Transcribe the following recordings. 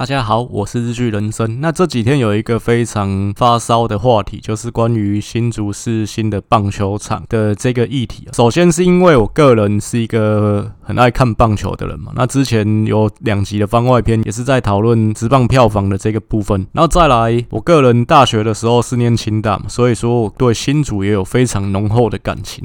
大家好，我是日剧人生。那这几天有一个非常发烧的话题，就是关于新竹市新的棒球场的这个议题。首先是因为我个人是一个很爱看棒球的人嘛，那之前有两集的番外篇也是在讨论职棒票房的这个部分。然后再来，我个人大学的时候是念清大嘛，所以说我对新竹也有非常浓厚的感情。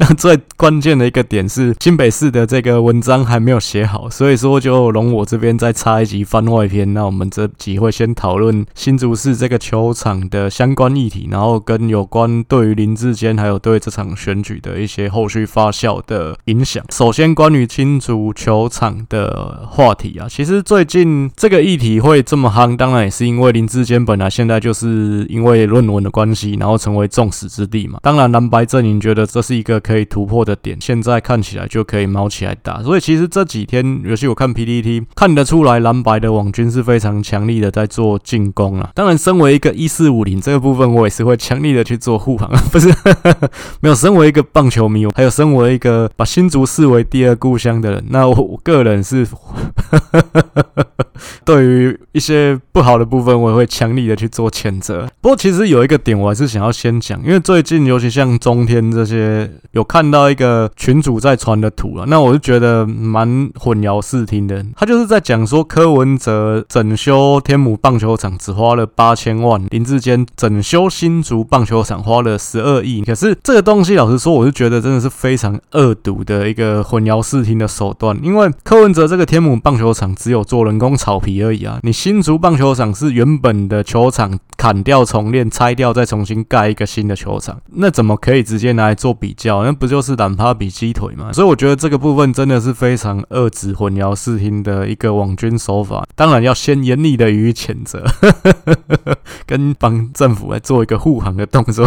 那最关键的一个点是新北市的这个文章还没有写好，所以说就容我这边再插一集番。番外篇，那我们这集会先讨论新竹市这个球场的相关议题，然后跟有关对于林志坚还有对这场选举的一些后续发酵的影响。首先，关于新竹球场的话题啊，其实最近这个议题会这么夯，当然也是因为林志坚本来现在就是因为论文的关系，然后成为众矢之的嘛。当然，蓝白阵营觉得这是一个可以突破的点，现在看起来就可以猫起来打。所以，其实这几天，尤其我看 PPT 看得出来，蓝白的。网军是非常强力的在做进攻啊，当然，身为一个一四五零这个部分，我也是会强力的去做护航，不是 没有。身为一个棒球迷，还有身为一个把新竹视为第二故乡的人，那我，我个人是 对于一些不好的部分，我也会强力的去做谴责。不过，其实有一个点，我还是想要先讲，因为最近尤其像中天这些有看到一个群主在传的图啊，那我就觉得蛮混淆视听的。他就是在讲说柯文。则整修天母棒球场只花了八千万，林志坚整修新竹棒球场花了十二亿。可是这个东西，老实说，我是觉得真的是非常恶毒的一个混淆视听的手段。因为柯文哲这个天母棒球场只有做人工草皮而已啊，你新竹棒球场是原本的球场砍掉重练，拆掉再重新盖一个新的球场，那怎么可以直接拿来做比较？那不就是懒趴比鸡腿吗？所以我觉得这个部分真的是非常恶质混淆视听的一个网军手法。当然要先严厉的予以谴责，跟帮政府来做一个护航的动作。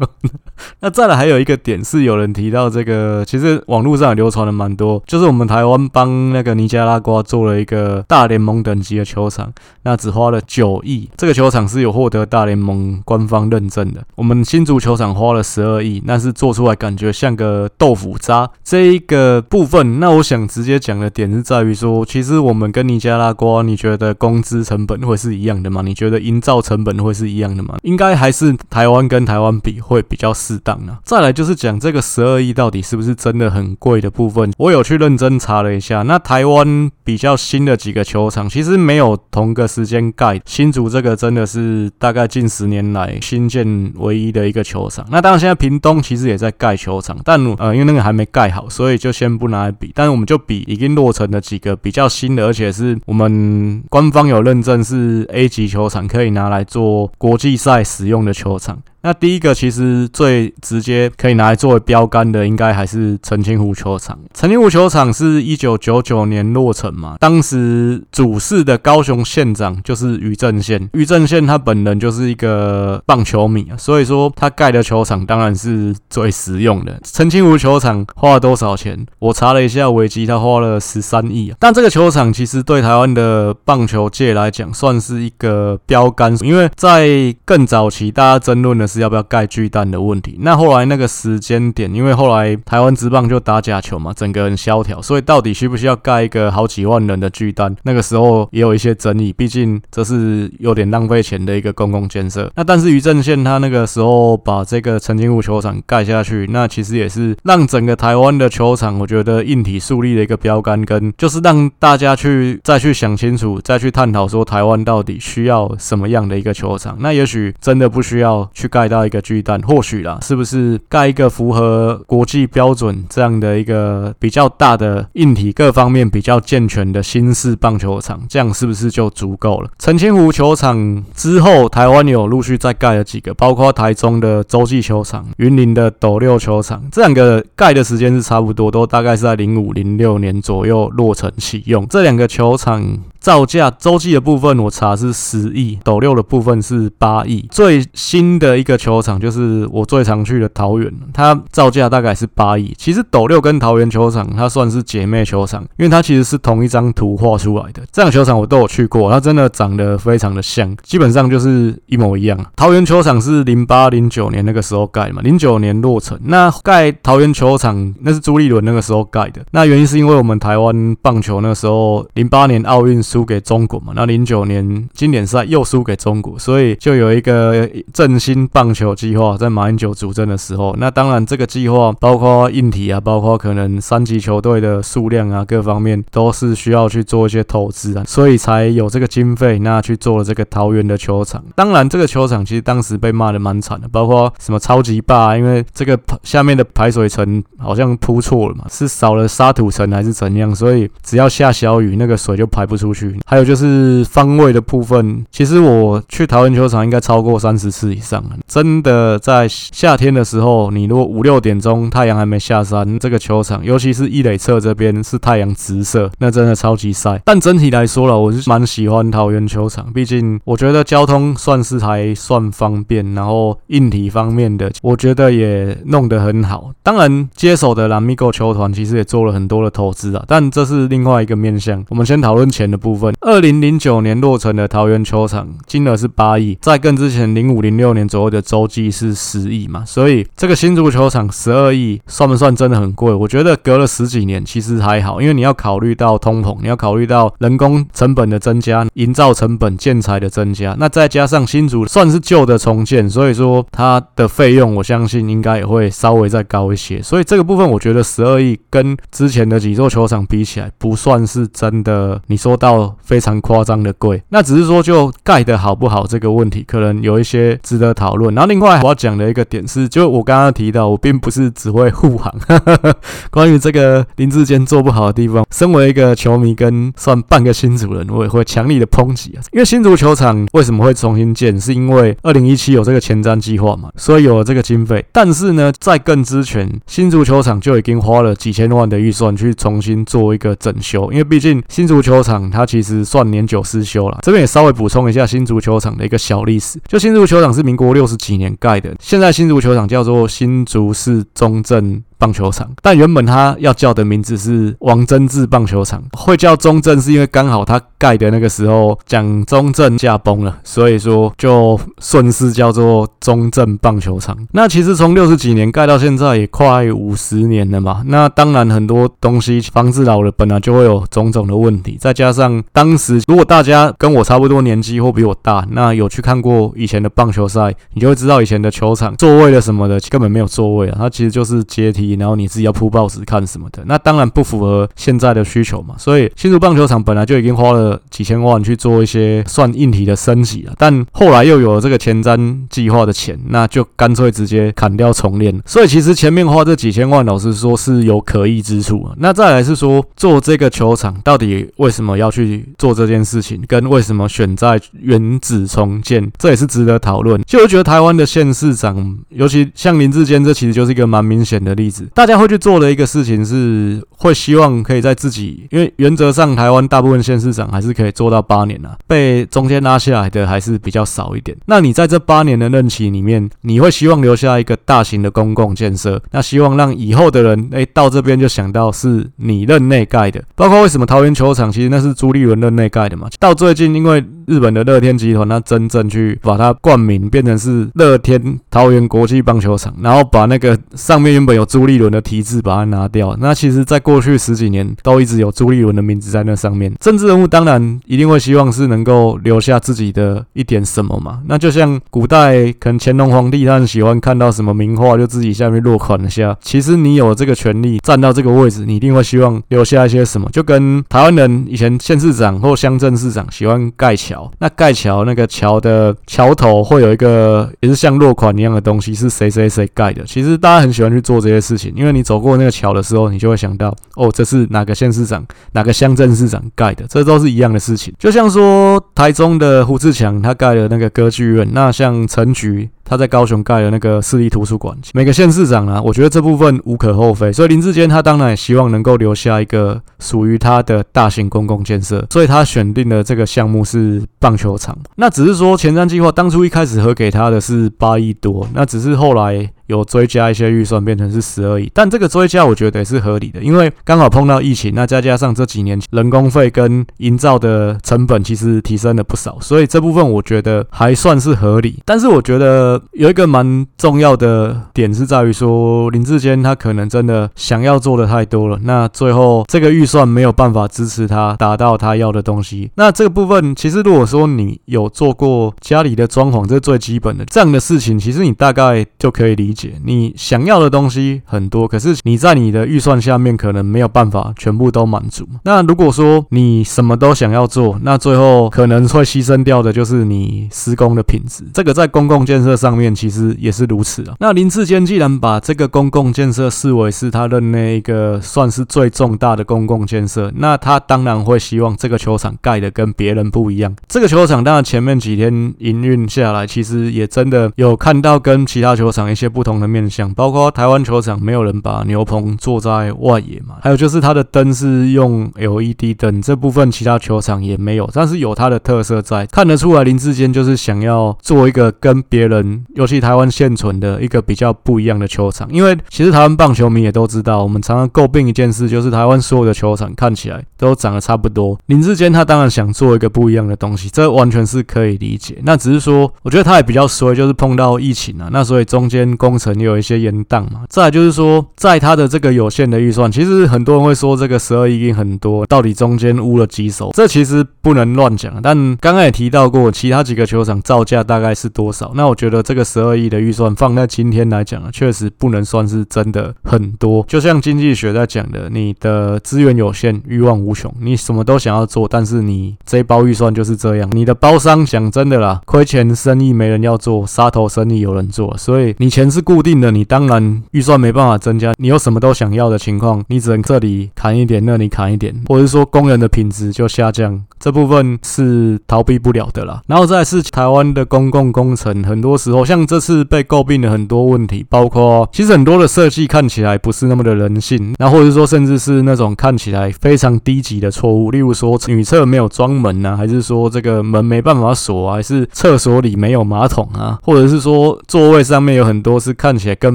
那再来还有一个点是，有人提到这个，其实网络上也流传的蛮多，就是我们台湾帮那个尼加拉瓜做了一个大联盟等级的球场，那只花了九亿，这个球场是有获得大联盟官方认证的。我们新足球场花了十二亿，那是做出来感觉像个豆腐渣。这一个部分，那我想直接讲的点是在于说，其实我们跟尼加拉瓜。你觉得工资成本会是一样的吗？你觉得营造成本会是一样的吗？应该还是台湾跟台湾比会比较适当呢。再来就是讲这个十二亿到底是不是真的很贵的部分，我有去认真查了一下。那台湾比较新的几个球场，其实没有同个时间盖。新竹这个真的是大概近十年来新建唯一的一个球场。那当然现在屏东其实也在盖球场，但呃因为那个还没盖好，所以就先不拿来比。但是我们就比已经落成的几个比较新的，而且是我们。官方有认证是 A 级球场，可以拿来做国际赛使用的球场。那第一个其实最直接可以拿来作为标杆的，应该还是澄清湖球场。澄清湖球场是一九九九年落成嘛，当时主事的高雄县长就是于正宪，于正宪他本人就是一个棒球迷啊，所以说他盖的球场当然是最实用的。澄清湖球场花了多少钱？我查了一下维基，他花了十三亿啊。但这个球场其实对台湾的棒球界来讲算是一个标杆，因为在更早期大家争论的是。要不要盖巨蛋的问题？那后来那个时间点，因为后来台湾职棒就打假球嘛，整个很萧条，所以到底需不需要盖一个好几万人的巨蛋？那个时候也有一些争议，毕竟这是有点浪费钱的一个公共建设。那但是于正宪他那个时候把这个陈金湖球场盖下去，那其实也是让整个台湾的球场，我觉得硬体树立的一个标杆，跟就是让大家去再去想清楚，再去探讨说台湾到底需要什么样的一个球场。那也许真的不需要去盖。盖到一个巨蛋，或许啦，是不是盖一个符合国际标准这样的一个比较大的硬体各方面比较健全的新式棒球场，这样是不是就足够了？澄清湖球场之后，台湾有陆续再盖了几个，包括台中的洲际球场、云林的斗六球场，这两个盖的时间是差不多，都大概是在零五零六年左右落成启用。这两个球场。造价洲际的部分我查是十亿，斗六的部分是八亿。最新的一个个球场就是我最常去的桃园，它造价大概是八亿。其实斗六跟桃园球场它算是姐妹球场，因为它其实是同一张图画出来的。这两个球场我都有去过，它真的长得非常的像，基本上就是一模一样。桃园球场是零八零九年那个时候盖嘛，零九年落成。那盖桃园球场那是朱立伦那个时候盖的，那原因是因为我们台湾棒球那个时候零八年奥运输给中国嘛，那零九年经典赛又输给中国，所以就有一个振兴棒球计划，在马英九主政的时候。那当然这个计划包括硬体啊，包括可能三级球队的数量啊，各方面都是需要去做一些投资啊，所以才有这个经费，那去做了这个桃园的球场。当然这个球场其实当时被骂的蛮惨的，包括什么超级霸，因为这个下面的排水层好像铺错了嘛，是少了沙土层还是怎样？所以只要下小雨，那个水就排不出去。还有就是方位的部分，其实我去桃园球场应该超过三十次以上了。真的在夏天的时候，你如果五六点钟太阳还没下山，这个球场，尤其是一垒侧这边是太阳直射，那真的超级晒。但整体来说了，我是蛮喜欢桃园球场，毕竟我觉得交通算是还算方便，然后硬体方面的，我觉得也弄得很好。当然，接手的 Lamigo 球团其实也做了很多的投资啊，但这是另外一个面向。我们先讨论钱的部分。二零零九年落成的桃园球场，金额是八亿，在更之前零五零六年左右的洲际是十亿嘛，所以这个新竹球场十二亿，算不算真的很贵？我觉得隔了十几年其实还好，因为你要考虑到通膨，你要考虑到人工成本的增加、营造成本、建材的增加，那再加上新竹算是旧的重建，所以说它的费用我相信应该也会稍微再高一些。所以这个部分我觉得十二亿跟之前的几座球场比起来，不算是真的。你说到非常夸张的贵，那只是说就盖的好不好这个问题，可能有一些值得讨论。然后另外我要讲的一个点是，就我刚刚提到，我并不是只会护航。关于这个林志坚做不好的地方，身为一个球迷跟算半个新竹人，我也会强力的抨击啊。因为新足球场为什么会重新建，是因为二零一七有这个前瞻计划嘛，所以有了这个经费。但是呢，在更之前，新足球场就已经花了几千万的预算去重新做一个整修。因为毕竟新足球场它其实算年久失修了。这边也稍微补充一下新足球场的一个小历史，就新足球场是民国六十几年盖的，现在新足球场叫做新竹市中正棒球场，但原本他要叫的名字是王贞治棒球场，会叫中正是因为刚好他盖的那个时候蒋中正驾崩了，所以说就顺势叫做中正棒球场。那其实从六十几年盖到现在也快五十年了嘛，那当然很多东西房子老了本来就会有种种的问题，再加上当时如果大家跟我差不多年纪或比我大，那有去看过以前的棒球赛，你就会知道以前的球场座位的什么的根本没有座位啊，它其实就是阶梯。然后你自己要铺报纸看什么的，那当然不符合现在的需求嘛。所以新竹棒球场本来就已经花了几千万去做一些算硬体的升级了，但后来又有了这个前瞻计划的钱，那就干脆直接砍掉重练。所以其实前面花这几千万，老实说是有可疑之处啊。那再来是说做这个球场到底为什么要去做这件事情，跟为什么选在原址重建，这也是值得讨论。就我觉得台湾的县市长，尤其像林志坚，这其实就是一个蛮明显的例子。大家会去做的一个事情是，会希望可以在自己，因为原则上台湾大部分县市长还是可以做到八年啊，被中间拉下来的还是比较少一点。那你在这八年的任期里面，你会希望留下一个大型的公共建设，那希望让以后的人，哎，到这边就想到是你任内盖的。包括为什么桃园球场，其实那是朱立伦任内盖的嘛。到最近，因为日本的乐天集团，它真正去把它冠名变成是乐天桃园国际棒球场，然后把那个上面原本有朱立伦的题字把它拿掉。那其实，在过去十几年都一直有朱立伦的名字在那上面。政治人物当然一定会希望是能够留下自己的一点什么嘛。那就像古代可能乾隆皇帝他很喜欢看到什么名画，就自己下面落款一下。其实你有这个权利站到这个位置，你一定会希望留下一些什么。就跟台湾人以前县市长或乡镇市长喜欢盖桥。那盖桥那个桥的桥头会有一个也是像落款一样的东西，是谁谁谁盖的。其实大家很喜欢去做这些事情，因为你走过那个桥的时候，你就会想到，哦，这是哪个县市长、哪个乡镇市长盖的，这都是一样的事情。就像说台中的胡志强他盖了那个歌剧院，那像陈菊他在高雄盖了那个市立图书馆。每个县市长啊，我觉得这部分无可厚非。所以林志坚他当然也希望能够留下一个属于他的大型公共建设，所以他选定的这个项目是棒球场。那只是说前瞻计划当初一开始核给他的是八亿多，那只是后来。有追加一些预算，变成是十二亿，但这个追加我觉得也是合理的，因为刚好碰到疫情，那再加上这几年人工费跟营造的成本其实提升了不少，所以这部分我觉得还算是合理。但是我觉得有一个蛮重要的点是在于说，林志坚他可能真的想要做的太多了，那最后这个预算没有办法支持他达到他要的东西。那这个部分其实如果说你有做过家里的装潢，这是最基本的这样的事情，其实你大概就可以理解。你想要的东西很多，可是你在你的预算下面可能没有办法全部都满足。那如果说你什么都想要做，那最后可能会牺牲掉的就是你施工的品质。这个在公共建设上面其实也是如此啊。那林志坚既然把这个公共建设视为是他任内一个算是最重大的公共建设，那他当然会希望这个球场盖的跟别人不一样。这个球场当然前面几天营运下来，其实也真的有看到跟其他球场一些不同的面向，包括台湾球场没有人把牛棚做在外野嘛，还有就是它的灯是用 LED 灯，这部分其他球场也没有，但是有它的特色在，看得出来林志坚就是想要做一个跟别人，尤其台湾现存的一个比较不一样的球场，因为其实台湾棒球迷也都知道，我们常常诟病一件事，就是台湾所有的球场看起来都长得差不多。林志坚他当然想做一个不一样的东西，这完全是可以理解。那只是说，我觉得他也比较衰，就是碰到疫情啊，那所以中间工。曾有一些延宕嘛，再来就是说，在他的这个有限的预算，其实很多人会说这个十二亿已经很多，到底中间污了几手？这其实不能乱讲。但刚刚也提到过，其他几个球场造价大概是多少？那我觉得这个十二亿的预算放在今天来讲啊，确实不能算是真的很多。就像经济学在讲的，你的资源有限，欲望无穷，你什么都想要做，但是你这一包预算就是这样。你的包商讲真的啦，亏钱生意没人要做，杀头生意有人做，所以你钱是固定的，你当然预算没办法增加。你有什么都想要的情况，你只能这里砍一点，那里砍一点，或者是说工人的品质就下降，这部分是逃避不了的啦。然后再来是台湾的公共工程，很多时候像这次被诟病的很多问题，包括其实很多的设计看起来不是那么的人性，然后或者说甚至是那种看起来非常低级的错误，例如说女厕没有装门啊，还是说这个门没办法锁啊，还是厕所里没有马桶啊，或者是说座位上面有很多是看起来。根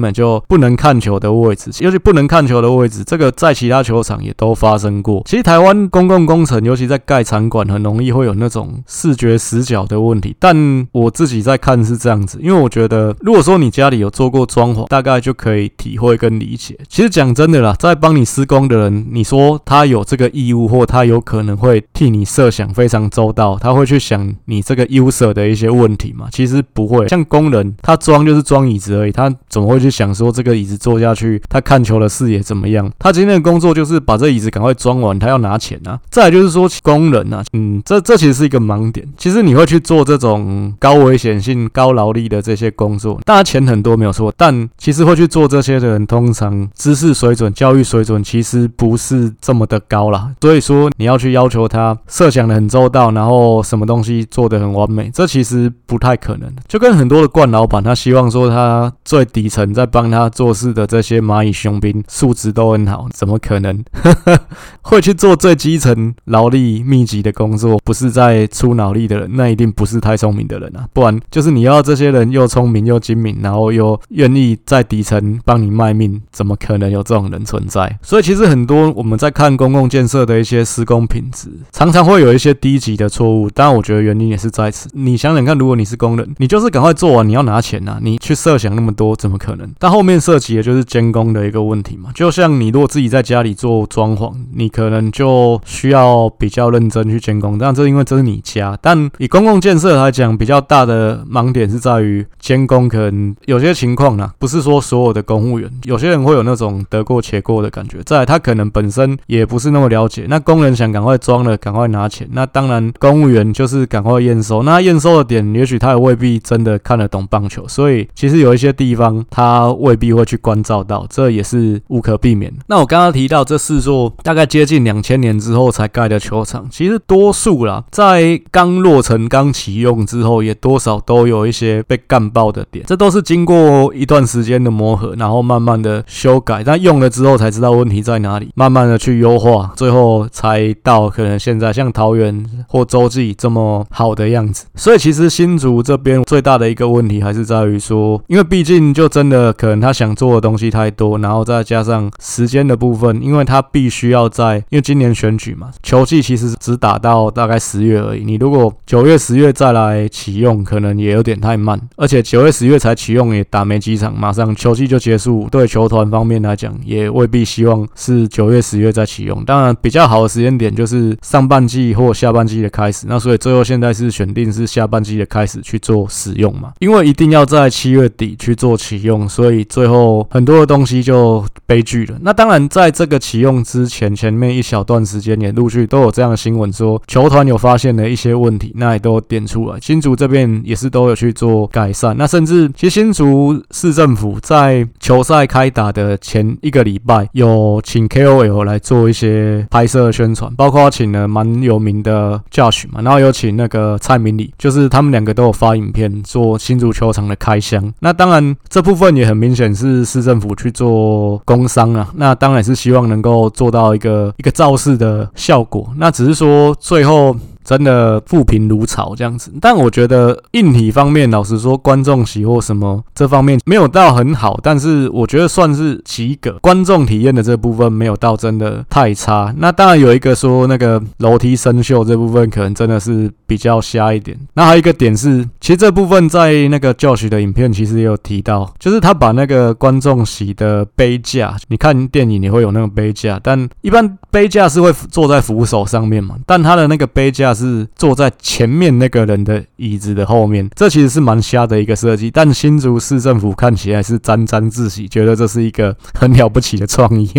本就不能看球的位置，尤其不能看球的位置，这个在其他球场也都发生过。其实台湾公共工程，尤其在盖场馆，很容易会有那种视觉死角的问题。但我自己在看是这样子，因为我觉得，如果说你家里有做过装潢，大概就可以体会跟理解。其实讲真的啦，在帮你施工的人，你说他有这个意义务，或他有可能会替你设想非常周到，他会去想你这个 user 的一些问题吗？其实不会。像工人，他装就是装椅子而已，他怎么会去想说这个椅子坐下去，他看球的视野怎么样？他今天的工作就是把这椅子赶快装完，他要拿钱啊。再就是说工人啊，嗯，这这其实是一个盲点。其实你会去做这种高危险性、高劳力的这些工作，当然钱很多没有错，但其实会去做这些的人，通常知识水准、教育水准其实不是这么的高啦。所以说你要去要求他设想的很周到，然后什么东西做的很完美，这其实不太可能。就跟很多的惯老板，他希望说他最底层。在帮他做事的这些蚂蚁雄兵素质都很好，怎么可能 会去做最基层劳力密集的工作？不是在出脑力的人，那一定不是太聪明的人啊！不然就是你要这些人又聪明又精明，然后又愿意在底层帮你卖命，怎么可能有这种人存在？所以其实很多我们在看公共建设的一些施工品质，常常会有一些低级的错误。当然，我觉得原因也是在此。你想想看，如果你是工人，你就是赶快做完，你要拿钱啊！你去设想那么多，怎么可能？但后面涉及的就是监工的一个问题嘛，就像你如果自己在家里做装潢，你可能就需要比较认真去监工，但这因为这是你家。但以公共建设来讲，比较大的盲点是在于监工，可能有些情况呢，不是说所有的公务员，有些人会有那种得过且过的感觉，再来他可能本身也不是那么了解。那工人想赶快装了，赶快拿钱。那当然，公务员就是赶快验收。那验收的点，也许他也未必真的看得懂棒球，所以其实有一些地方他未必会去关照到，这也是无可避免。那我刚刚提到这四座大概接近两千年之后才盖的球场，其实多数啦，在刚落成、刚启用之后，也多少都有一些被干爆的点。这都是经过一段时间的磨合，然后慢慢的修改。但用了之后才知道问题在哪里，慢慢的去优化，最后才到可能现在像桃园或洲际这么好的样子。所以其实新竹这边最大的一个问题还是在于说，因为毕竟就真的可能他想做的东西太多，然后再加上时间的部分，因为他必须要在，因为今年选举嘛，球季其实只打到大概十月而已。你如果九月、十月再来启用，可能也有点太慢，而且九月、十月才启用也打没几场，马上球季就结束，对球团方面来讲也未必希望是九月、十月再启用。当然，比较较好的时间点就是上半季或下半季的开始。那所以最后现在是选定是下半季的开始去做使用嘛，因为一定要在七月底去做启用，所以最后很多的东西就悲剧了。那当然，在这个启用之前，前面一小段时间也陆续都有这样的新闻说，球团有发现了一些问题，那也都点出来。新竹这边也是都有去做改善。那甚至其实新竹市政府在球赛开打的前一个礼拜，有请 KOL 来做一些拍社宣传，包括请了蛮有名的 Josh 嘛，然后有请那个蔡明里，就是他们两个都有发影片做新足球场的开箱。那当然这部分也很明显是市政府去做工商啊，那当然是希望能够做到一个一个造势的效果。那只是说最后。真的负评如潮这样子，但我觉得硬体方面，老实说，观众席或什么这方面没有到很好，但是我觉得算是及格。观众体验的这部分没有到真的太差。那当然有一个说那个楼梯生锈这部分可能真的是比较瞎一点。那还有一个点是，其实这部分在那个 Josh 的影片其实也有提到，就是他把那个观众席的杯架，你看电影你会有那个杯架，但一般杯架是会坐在扶手上面嘛，但他的那个杯架是。是坐在前面那个人的椅子的后面，这其实是蛮瞎的一个设计。但新竹市政府看起来是沾沾自喜，觉得这是一个很了不起的创意。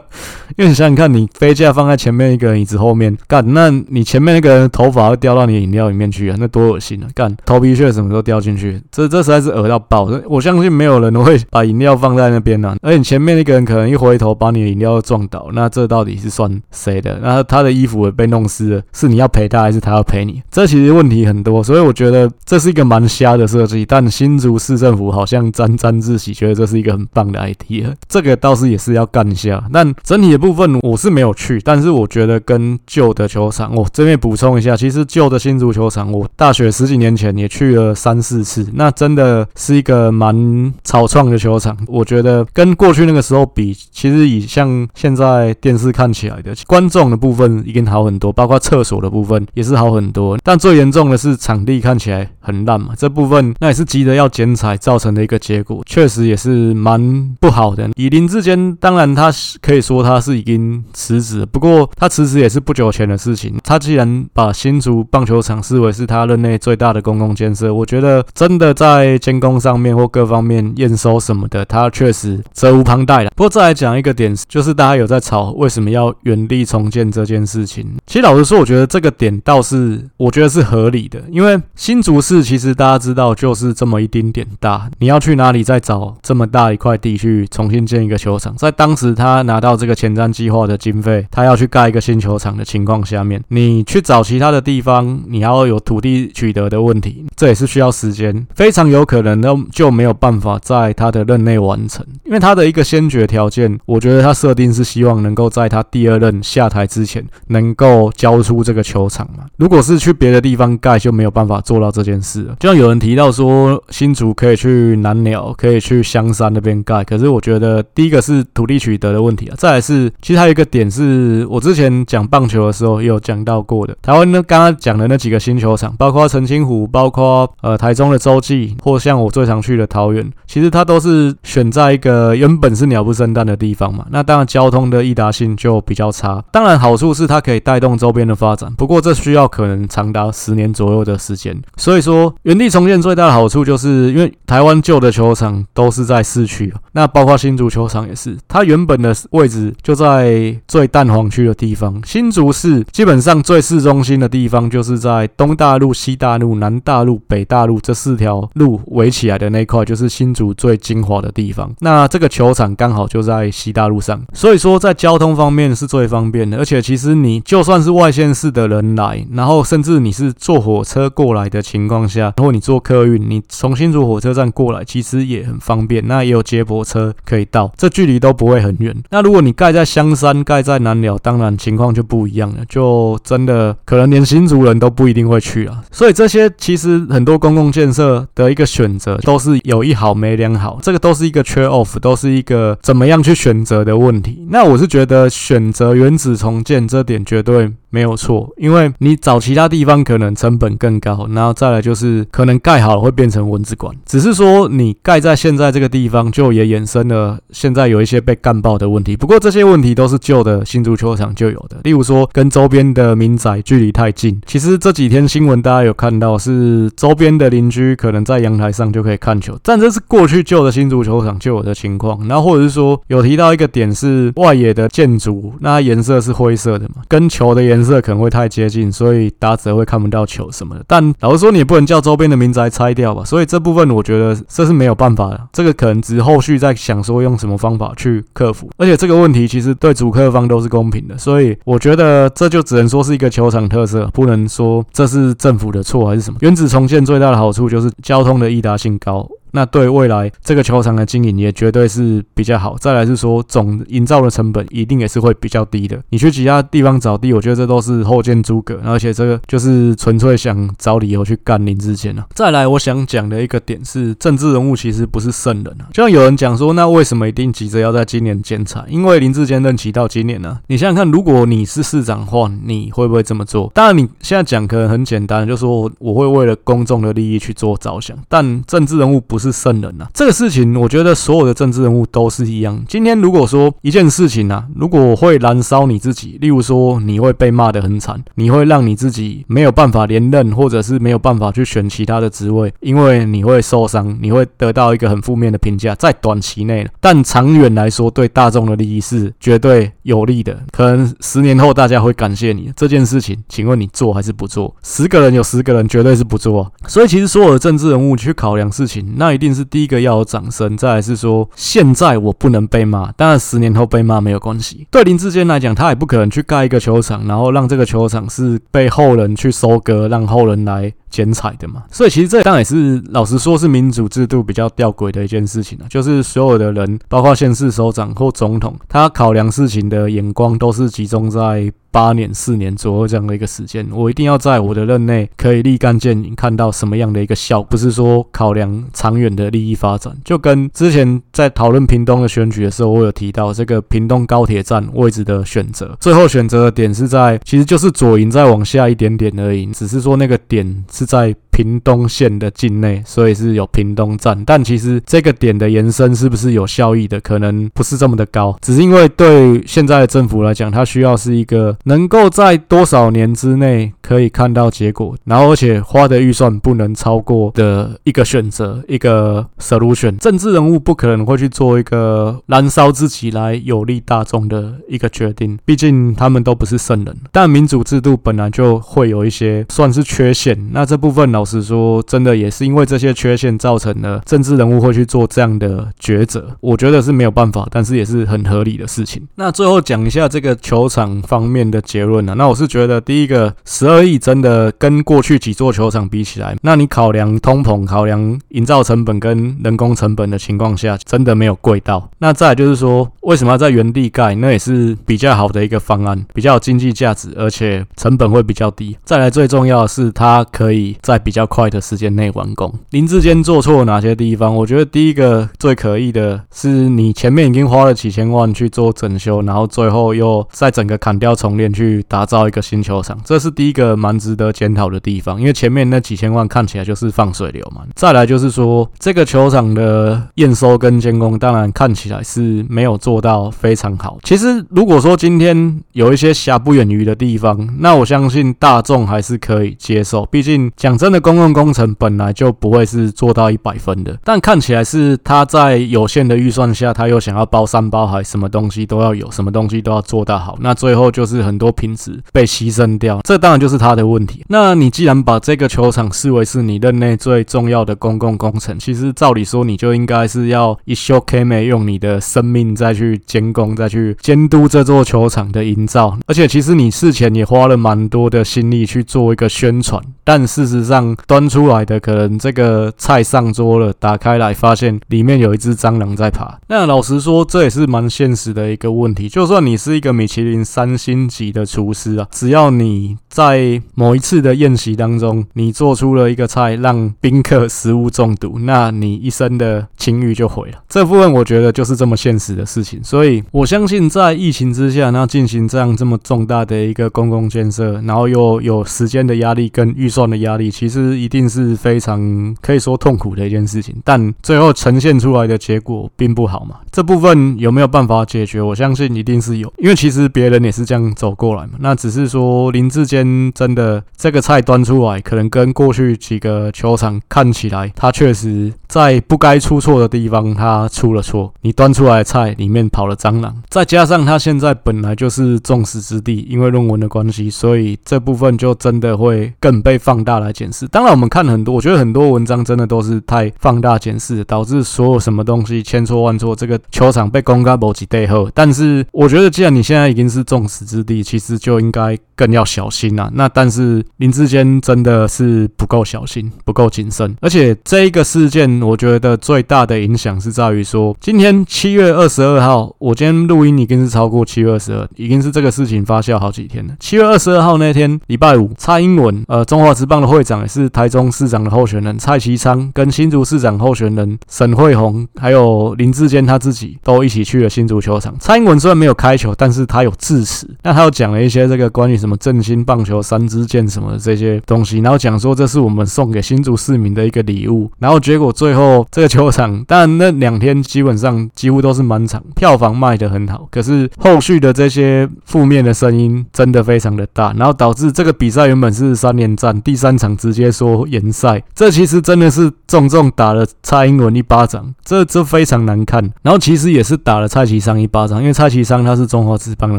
因为你想想看，你杯架放在前面一个人椅子后面，干，那你前面那个人头发会掉到你的饮料里面去啊，那多恶心啊！干，头皮屑什么都掉进去，这这实在是恶到爆。我相信没有人会把饮料放在那边啊。而且前面那个人可能一回头把你的饮料撞倒，那这到底是算谁的？那他的衣服也被弄湿了，是你要赔他？还是他要赔你？这其实问题很多，所以我觉得这是一个蛮瞎的设计。但新竹市政府好像沾沾自喜，觉得这是一个很棒的 idea。这个倒是也是要干一下。但整体的部分我是没有去，但是我觉得跟旧的球场，我这边补充一下，其实旧的新竹球场，我大学十几年前也去了三四次，那真的是一个蛮草创的球场。我觉得跟过去那个时候比，其实以像现在电视看起来的观众的部分已经好很多，包括厕所的部分。也是好很多，但最严重的是场地看起来很烂嘛，这部分那也是急着要剪彩造成的一个结果，确实也是蛮不好的。以林志坚，当然他可以说他是已经辞职，不过他辞职也是不久前的事情。他既然把新竹棒球场视为是他任内最大的公共建设，我觉得真的在监工上面或各方面验收什么的，他确实责无旁贷了。不过再来讲一个点，就是大家有在吵为什么要原地重建这件事情。其实老实说，我觉得这个点。倒是我觉得是合理的，因为新竹市其实大家知道就是这么一丁点大，你要去哪里再找这么大一块地去重新建一个球场？在当时他拿到这个前瞻计划的经费，他要去盖一个新球场的情况下面，你去找其他的地方，你要有土地取得的问题，这也是需要时间，非常有可能都就没有办法在他的任内完成，因为他的一个先决条件，我觉得他设定是希望能够在他第二任下台之前，能够交出这个球场。如果是去别的地方盖，就没有办法做到这件事了。就像有人提到说，新竹可以去南寮，可以去香山那边盖，可是我觉得第一个是土地取得的问题啊，再来是其实还有一个点是我之前讲棒球的时候也有讲到过的。台湾呢，刚刚讲的那几个新球场，包括澄清湖，包括呃台中的洲际，或像我最常去的桃园，其实它都是选在一个原本是鸟不生蛋的地方嘛。那当然交通的易达性就比较差。当然好处是它可以带动周边的发展，不过这。需要可能长达十年左右的时间，所以说原地重建最大的好处就是因为台湾旧的球场都是在市区，那包括新竹球场也是，它原本的位置就在最蛋黄区的地方。新竹市基本上最市中心的地方就是在东大路、西大路、南大路、北大路这四条路围起来的那块，就是新竹最精华的地方。那这个球场刚好就在西大路上，所以说在交通方面是最方便的。而且其实你就算是外县市的人来，然后甚至你是坐火车过来的情况下，然后你坐客运，你从新竹火车站过来，其实也很方便。那也有接驳车可以到，这距离都不会很远。那如果你盖在香山、盖在南寮，当然情况就不一样了，就真的可能连新竹人都不一定会去啊。所以这些其实很多公共建设的一个选择，都是有一好没两好，这个都是一个 trade off，都是一个怎么样去选择的问题。那我是觉得选择原址重建这点绝对。没有错，因为你找其他地方可能成本更高，然后再来就是可能盖好了会变成蚊子馆。只是说你盖在现在这个地方，就也衍生了现在有一些被干爆的问题。不过这些问题都是旧的新足球场就有的，例如说跟周边的民宅距离太近。其实这几天新闻大家有看到，是周边的邻居可能在阳台上就可以看球，但这是过去旧的新足球场就有的情况。然后或者是说有提到一个点是外野的建筑，那颜色是灰色的嘛，跟球的颜色。颜色可能会太接近，所以打者会看不到球什么的。但老实说，你也不能叫周边的民宅拆掉吧？所以这部分我觉得这是没有办法的。这个可能只后续在想说用什么方法去克服。而且这个问题其实对主客方都是公平的，所以我觉得这就只能说是一个球场特色，不能说这是政府的错还是什么。原子重建最大的好处就是交通的易达性高。那对未来这个球场的经营也绝对是比较好。再来是说，总营造的成本一定也是会比较低的。你去其他地方找地，我觉得这都是后见诸葛，而且这个就是纯粹想找理由去干林志坚啊。再来，我想讲的一个点是，政治人物其实不是圣人啊。就像有人讲说，那为什么一定急着要在今年剪彩？因为林志坚任期到今年呢、你想想看，如果你是市长的话，你会不会这么做？当然，你现在讲可能很简单，就说我会为了公众的利益去做着想。但政治人物不是。是圣人啊，这个事情我觉得所有的政治人物都是一样。今天如果说一件事情啊，如果会燃烧你自己，例如说你会被骂得很惨，你会让你自己没有办法连任，或者是没有办法去选其他的职位，因为你会受伤，你会得到一个很负面的评价，在短期内，但长远来说对大众的利益是绝对有利的。可能十年后大家会感谢你这件事情，请问你做还是不做？十个人有十个人绝对是不做。所以其实所有的政治人物去考量事情，那。一定是第一个要有掌声，再来是说，现在我不能被骂，当然十年后被骂没有关系。对林志坚来讲，他也不可能去盖一个球场，然后让这个球场是被后人去收割，让后人来剪彩的嘛。所以其实这当然也是老实说，是民主制度比较吊诡的一件事情啊，就是所有的人，包括县市首长或总统，他考量事情的眼光都是集中在。八年、四年左右这样的一个时间，我一定要在我的任内可以立竿见影，看到什么样的一个效果，不是说考量长远的利益发展。就跟之前在讨论屏东的选举的时候，我有提到这个屏东高铁站位置的选择，最后选择的点是在，其实就是左营再往下一点点而已，只是说那个点是在。屏东县的境内，所以是有屏东站，但其实这个点的延伸是不是有效益的，可能不是这么的高，只是因为对现在的政府来讲，它需要是一个能够在多少年之内可以看到结果，然后而且花的预算不能超过的一个选择，一个 solution。政治人物不可能会去做一个燃烧自己来有利大众的一个决定，毕竟他们都不是圣人。但民主制度本来就会有一些算是缺陷，那这部分呢？是说，真的也是因为这些缺陷造成了政治人物会去做这样的抉择，我觉得是没有办法，但是也是很合理的事情。那最后讲一下这个球场方面的结论啊，那我是觉得第一个十二亿真的跟过去几座球场比起来，那你考量通膨、考量营造成本跟人工成本的情况下，真的没有贵到。那再就是说，为什么要在原地盖？那也是比较好的一个方案，比较有经济价值，而且成本会比较低。再来最重要的是，它可以在比较快的时间内完工。林志坚做错了哪些地方？我觉得第一个最可疑的是，你前面已经花了几千万去做整修，然后最后又再整个砍掉重练去打造一个新球场，这是第一个蛮值得检讨的地方。因为前面那几千万看起来就是放水流嘛。再来就是说，这个球场的验收跟监工，当然看起来是没有做到非常好。其实如果说今天有一些瑕不掩瑜的地方，那我相信大众还是可以接受。毕竟讲真的。公共工程本来就不会是做到一百分的，但看起来是他在有限的预算下，他又想要包山包海，什么东西都要有，什么东西都要做到好，那最后就是很多品质被牺牲掉，这当然就是他的问题。那你既然把这个球场视为是你任内最重要的公共工程，其实照理说你就应该是要一休 K 美用你的生命再去监工，再去监督这座球场的营造，而且其实你事前也花了蛮多的心力去做一个宣传，但事实上端出来的可能这个菜上桌了，打开来发现里面有一只蟑螂在爬。那老实说，这也是蛮现实的一个问题。就算你是一个米其林三星级的厨师啊，只要你在某一次的宴席当中，你做出了一个菜让宾客食物中毒，那你一生的清誉就毁了。这部分我觉得就是这么现实的事情。所以我相信，在疫情之下，那进行这样这么重大的一个公共建设，然后又有时间的压力跟预算的压力，其实一定是非常可以说痛苦的一件事情。但最后呈现出来的结果并不好嘛。这部分有没有办法解决？我相信一定是有，因为其实别人也是这样走过来嘛。那只是说林志坚真的这个菜端出来，可能跟过去几个球场看起来，他确实在不该出错的地方他出了错。你端出来的菜里面跑了蟑螂，再加上他现在本来就是众矢之的，因为论文的关系，所以这部分就真的会更被放大来检视。当然，我们看很多，我觉得很多文章真的都是太放大检视，导致所有什么东西千错万错，这个球场被公开某几代后。但是，我觉得既然你现在已经是众矢之的，其实就应该更要小心啊。那但是林志坚真的是不够小心，不够谨慎，而且这一个事件，我觉得最大的影响是在于说，今天七月二十二号，我今天录音已经是超过七月二十二，已经是这个事情发酵好几天了。七月二十二号那天，礼拜五，蔡英文，呃，中华职棒的会长也是是台中市长的候选人蔡其昌，跟新竹市长候选人沈慧虹，还有林志坚他自己都一起去了新竹球场。蔡英文虽然没有开球，但是他有致辞，那他又讲了一些这个关于什么振兴棒球三支箭什么的这些东西，然后讲说这是我们送给新竹市民的一个礼物，然后结果最后这个球场，但那两天基本上几乎都是满场，票房卖得很好，可是后续的这些负面的声音真的非常的大，然后导致这个比赛原本是三连战，第三场直接说延赛，这其实真的是重重打了蔡英文一巴掌，这这非常难看，然后其实也是打了蔡其昌一巴掌，因为蔡其昌他是中华职棒的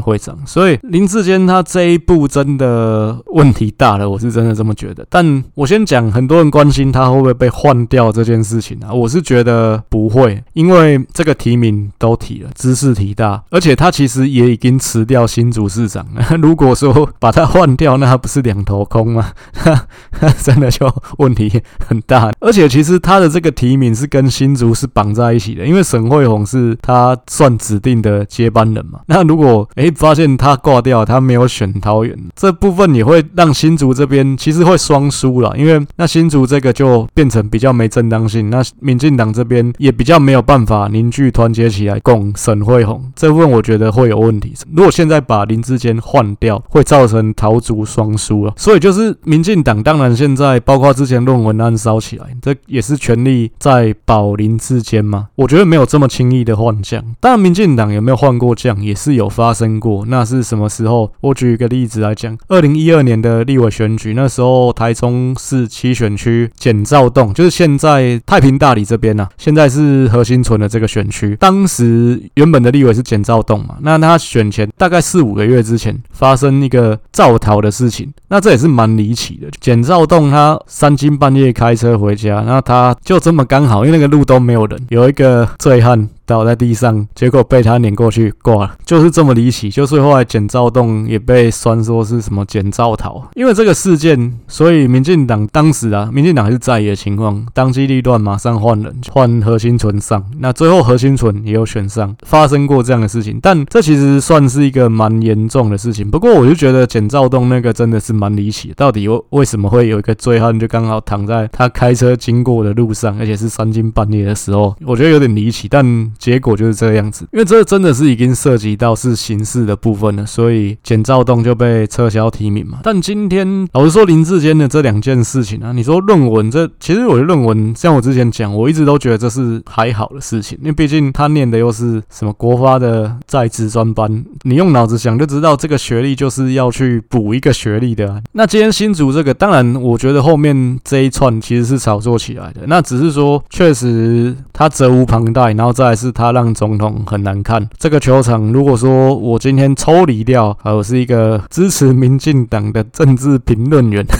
会长，所以林志坚他这一步真的问题大了，我是真的这么觉得。但我先讲，很多人关心他会不会被换掉这件事情啊，我是觉得不会，因为这个提名都提了，兹事体大，而且他其实也已经辞掉新竹市长了。如果说把他换掉，那他不是两头空吗？真 的就问题很大。而且其实他的这个提名是跟新竹是绑在一起的，因为沈慧虹是他算指定的接班人嘛。那如果诶发现他挂掉，他没有选桃园，这部分也会让新竹这边其实会双输了，因为那新竹这个就变成比较没正当性，那民进党这边也比较没有办法凝聚团结起来共沈慧虹，这部分我觉得会有问题。如果现在把林志坚换掉，会造成桃竹双输了。所以就是民进党，当然现在在包括之前论文案烧起来，这也是权力在保林之间嘛。我觉得没有这么轻易的换将。当然，民进党有没有换过将，也是有发生过。那是什么时候？我举一个例子来讲，二零一二年的立委选举，那时候台中市七选区简兆栋，就是现在太平大里这边呐、啊，现在是何心存的这个选区。当时原本的立委是简兆栋嘛，那他选前大概四五个月之前发生一个造逃的事情，那这也是蛮离奇的。简兆栋他他三更半夜开车回家，那他就这么刚好，因为那个路都没有人，有一个醉汉。倒在地上，结果被他碾过去挂了，就是这么离奇。就是后来简兆栋也被酸说是什么简兆逃，因为这个事件，所以民进党当时啊，民进党还是在野的情况，当机立断马上换人，换何心存上。那最后何心存也有选上，发生过这样的事情。但这其实算是一个蛮严重的事情。不过我就觉得简兆栋那个真的是蛮离奇，到底为为什么会有一个醉汉就刚好躺在他开车经过的路上，而且是三更半夜的时候，我觉得有点离奇，但。结果就是这个样子。因为这真的是已经涉及到是刑事的部分了，所以简兆东就被撤销提名嘛。但今天老实说，林志坚的这两件事情啊，你说论文这，其实我的论文像我之前讲，我一直都觉得这是还好的事情，因为毕竟他念的又是什么国发的在职专班，你用脑子想就知道这个学历就是要去补一个学历的。那今天新竹这个，当然我觉得后面这一串其实是炒作起来的，那只是说确实他责无旁贷，然后再来是他让总统很难看。这个球场，如果说我今天抽离掉，啊，我是一个支持民进党的政治评论员。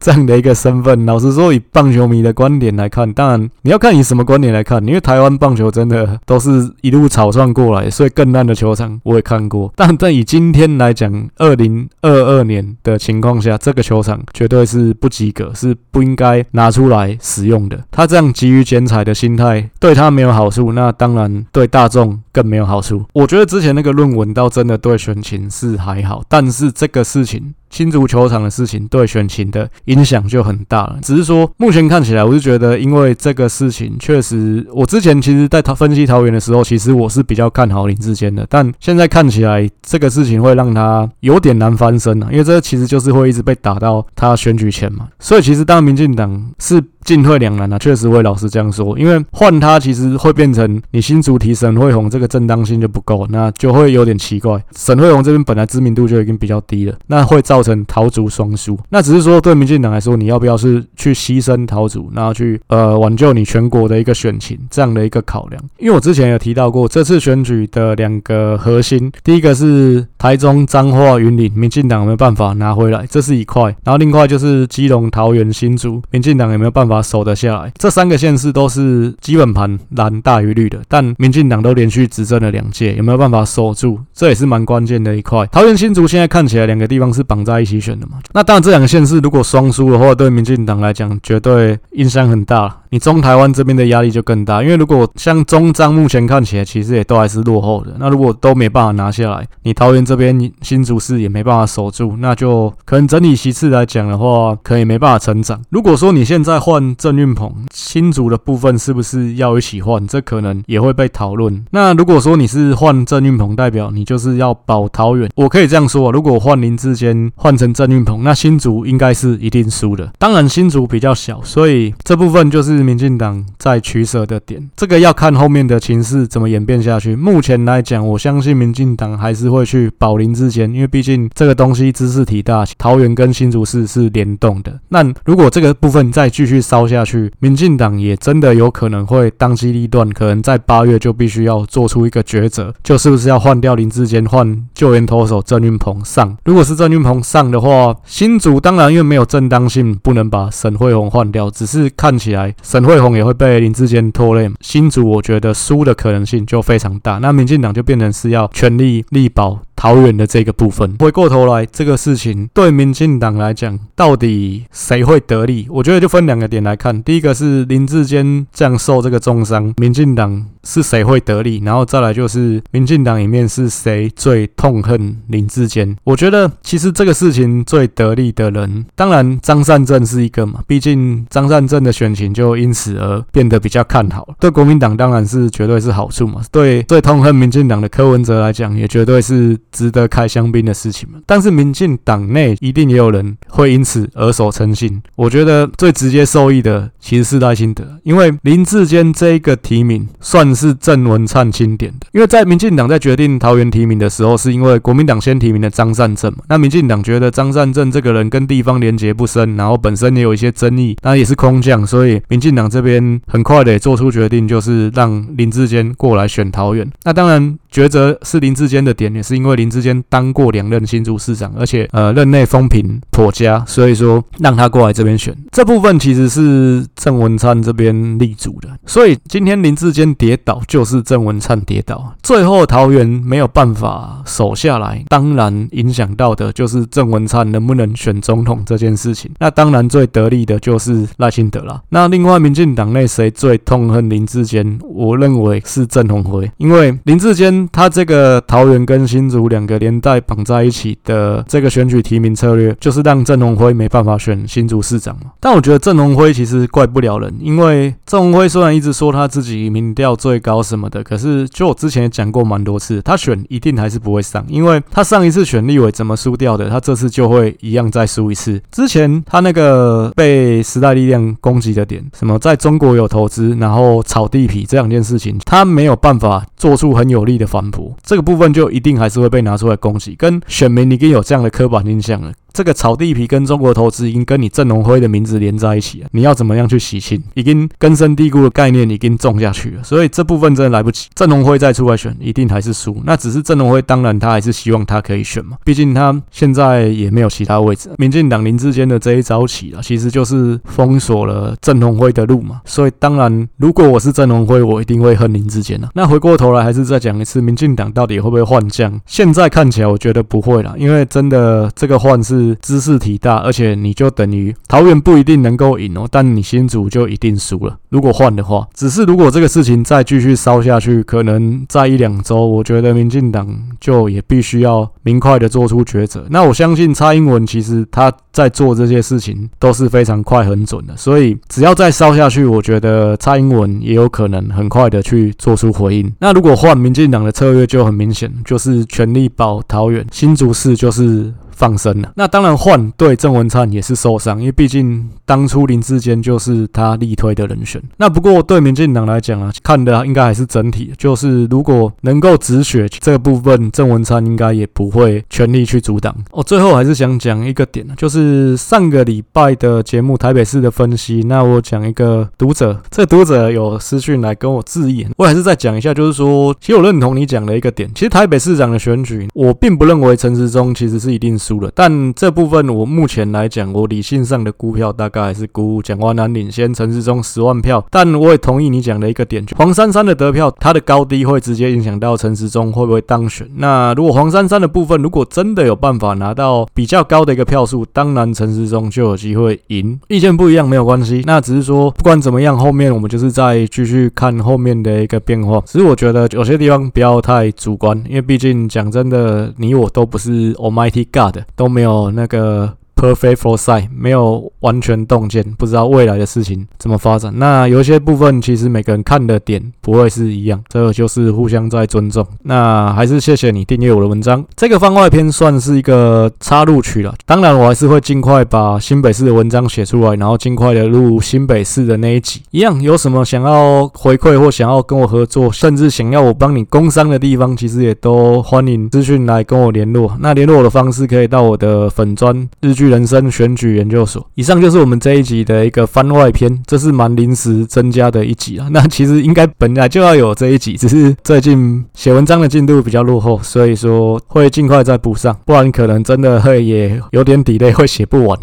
这样的一个身份，老实说，以棒球迷的观点来看，当然你要看以什么观点来看，因为台湾棒球真的都是一路草创过来，所以更烂的球场我也看过。但但以今天来讲，二零二二年的情况下，这个球场绝对是不及格，是不应该拿出来使用的。他这样急于剪彩的心态，对他没有好处，那当然对大众更没有好处。我觉得之前那个论文倒真的对选情是还好，但是这个事情。新竹球场的事情对选情的影响就很大了。只是说，目前看起来，我是觉得，因为这个事情确实，我之前其实在他分析桃园的时候，其实我是比较看好林志坚的。但现在看起来，这个事情会让他有点难翻身啊，因为这其实就是会一直被打到他选举前嘛。所以，其实当民进党是。进退两难啊，确实会老实这样说，因为换他其实会变成你新竹提沈慧虹这个正当性就不够，那就会有点奇怪。沈慧虹这边本来知名度就已经比较低了，那会造成桃竹双输。那只是说对民进党来说，你要不要是去牺牲桃竹，然后去呃挽救你全国的一个选情这样的一个考量？因为我之前有提到过，这次选举的两个核心，第一个是台中彰化云林，民进党有没有办法拿回来，这是一块；然后另外就是基隆桃园新竹，民进党有没有办法？守得下来，这三个县市都是基本盘蓝大于绿的，但民进党都连续执政了两届，有没有办法守住？这也是蛮关键的一块。桃园新竹现在看起来两个地方是绑在一起选的嘛？那当然，这两个县市如果双输的话，对民进党来讲绝对影响很大。你中台湾这边的压力就更大，因为如果像中彰目前看起来其实也都还是落后的，那如果都没办法拿下来，你桃园这边新竹市也没办法守住，那就可能整体其次来讲的话，可以没办法成长。如果说你现在换郑运鹏，新竹的部分是不是要一起换？这可能也会被讨论。那如果说你是换郑运鹏，代表你就是要保桃园，我可以这样说，如果换林志坚换成郑运鹏，那新竹应该是一定输的。当然新竹比较小，所以这部分就是。民进党在取舍的点，这个要看后面的情势怎么演变下去。目前来讲，我相信民进党还是会去保林志坚，因为毕竟这个东西兹事体大，桃园跟新竹市是联动的。那如果这个部分再继续烧下去，民进党也真的有可能会当机立断，可能在八月就必须要做出一个抉择，就是不是要换掉林志坚，换救援投手郑运鹏上。如果是郑运鹏上的话，新竹当然因为没有正当性，不能把沈慧虹换掉，只是看起来。沈慧虹也会被林志坚拖累，新竹我觉得输的可能性就非常大，那民进党就变成是要全力力保。桃园的这个部分，回过头来，这个事情对民进党来讲，到底谁会得利？我觉得就分两个点来看。第一个是林志坚这样受这个重伤，民进党是谁会得利？然后再来就是民进党里面是谁最痛恨林志坚？我觉得其实这个事情最得利的人，当然张善政是一个嘛，毕竟张善政的选情就因此而变得比较看好。对国民党当然是绝对是好处嘛，对最痛恨民进党的柯文哲来讲，也绝对是。值得开香槟的事情嘛，但是民进党内一定也有人会因此而手称信。我觉得最直接受益的其实是赖清德，因为林志坚这一个提名算是郑文灿钦点的。因为在民进党在决定桃园提名的时候，是因为国民党先提名的张善政嘛，那民进党觉得张善政这个人跟地方连结不深，然后本身也有一些争议，那也是空降，所以民进党这边很快的也做出决定，就是让林志坚过来选桃园。那当然抉择是林志坚的点，也是因为。林志坚当过两任新竹市长，而且呃任内风评颇佳，所以说让他过来这边选。这部分其实是郑文灿这边立足的，所以今天林志坚跌倒就是郑文灿跌倒，最后桃园没有办法守下来，当然影响到的就是郑文灿能不能选总统这件事情。那当然最得利的就是赖清德了。那另外民进党内谁最痛恨林志坚？我认为是郑鸿辉，因为林志坚他这个桃园跟新竹两个连带绑在一起的这个选举提名策略，就是让郑鸿辉没办法选新竹市长嘛。但我觉得郑鸿辉其实怪不了人，因为郑鸿辉虽然一直说他自己民调最最高什么的，可是就我之前也讲过蛮多次，他选一定还是不会上，因为他上一次选立委怎么输掉的，他这次就会一样再输一次。之前他那个被时代力量攻击的点，什么在中国有投资，然后炒地皮这两件事情，他没有办法做出很有力的反驳，这个部分就一定还是会被拿出来攻击，跟选民已经有这样的刻板印象了。这个炒地皮跟中国投资已经跟你郑龙辉的名字连在一起了，你要怎么样去洗清？已经根深蒂固的概念已经种下去了，所以这部分真的来不及。郑龙辉再出来选，一定还是输。那只是郑龙辉，当然他还是希望他可以选嘛，毕竟他现在也没有其他位置。民进党林志坚的这一招棋啊，其实就是封锁了郑龙辉的路嘛。所以当然，如果我是郑龙辉，我一定会恨林志坚啊。那回过头来，还是再讲一次，民进党到底会不会换将？现在看起来，我觉得不会了，因为真的这个换是。兹事体大，而且你就等于桃园不一定能够赢哦，但你新竹就一定输了。如果换的话，只是如果这个事情再继续烧下去，可能在一两周，我觉得民进党就也必须要明快的做出抉择。那我相信蔡英文其实他在做这些事情都是非常快很准的，所以只要再烧下去，我觉得蔡英文也有可能很快的去做出回应。那如果换民进党的策略就很明显，就是全力保桃园，新竹市就是。放生了，那当然换对郑文灿也是受伤，因为毕竟当初林志坚就是他力推的人选。那不过对民进党来讲啊，看的应该还是整体，就是如果能够止血这部分，郑文灿应该也不会全力去阻挡。哦最后还是想讲一个点，就是上个礼拜的节目台北市的分析。那我讲一个读者，这读者有私讯来跟我质疑，我还是再讲一下，就是说，其实我认同你讲的一个点，其实台北市长的选举，我并不认为陈时中其实是一定输了。但这部分我目前来讲，我理性上的估票大概还是估蒋万安领先陈时中十万票。但我也同意你讲的一个点，黄珊珊的得票，它的高低会直接影响到陈时中会不会当选。那如果黄珊珊的部分如果真的有办法拿到比较高的一个票数，当然陈时中就有机会赢。意见不一样没有关系，那只是说不管怎么样，后面我们就是再继续看后面的一个变化。只是我觉得有些地方不要太主观，因为毕竟讲真的，你我都不是 Almighty God。都没有那个。Perfect foresight 没有完全洞见，不知道未来的事情怎么发展。那有些部分其实每个人看的点不会是一样，这个就是互相在尊重。那还是谢谢你订阅我的文章。这个番外篇算是一个插入曲了。当然，我还是会尽快把新北市的文章写出来，然后尽快的录新北市的那一集。一样有什么想要回馈或想要跟我合作，甚至想要我帮你工商的地方，其实也都欢迎资讯来跟我联络。那联络我的方式可以到我的粉专日人生选举研究所。以上就是我们这一集的一个番外篇，这是蛮临时增加的一集啊。那其实应该本来就要有这一集，只是最近写文章的进度比较落后，所以说会尽快再补上，不然可能真的会也有点 delay，会写不完。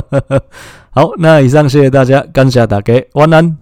好，那以上谢谢大家，感谢大家，晚安。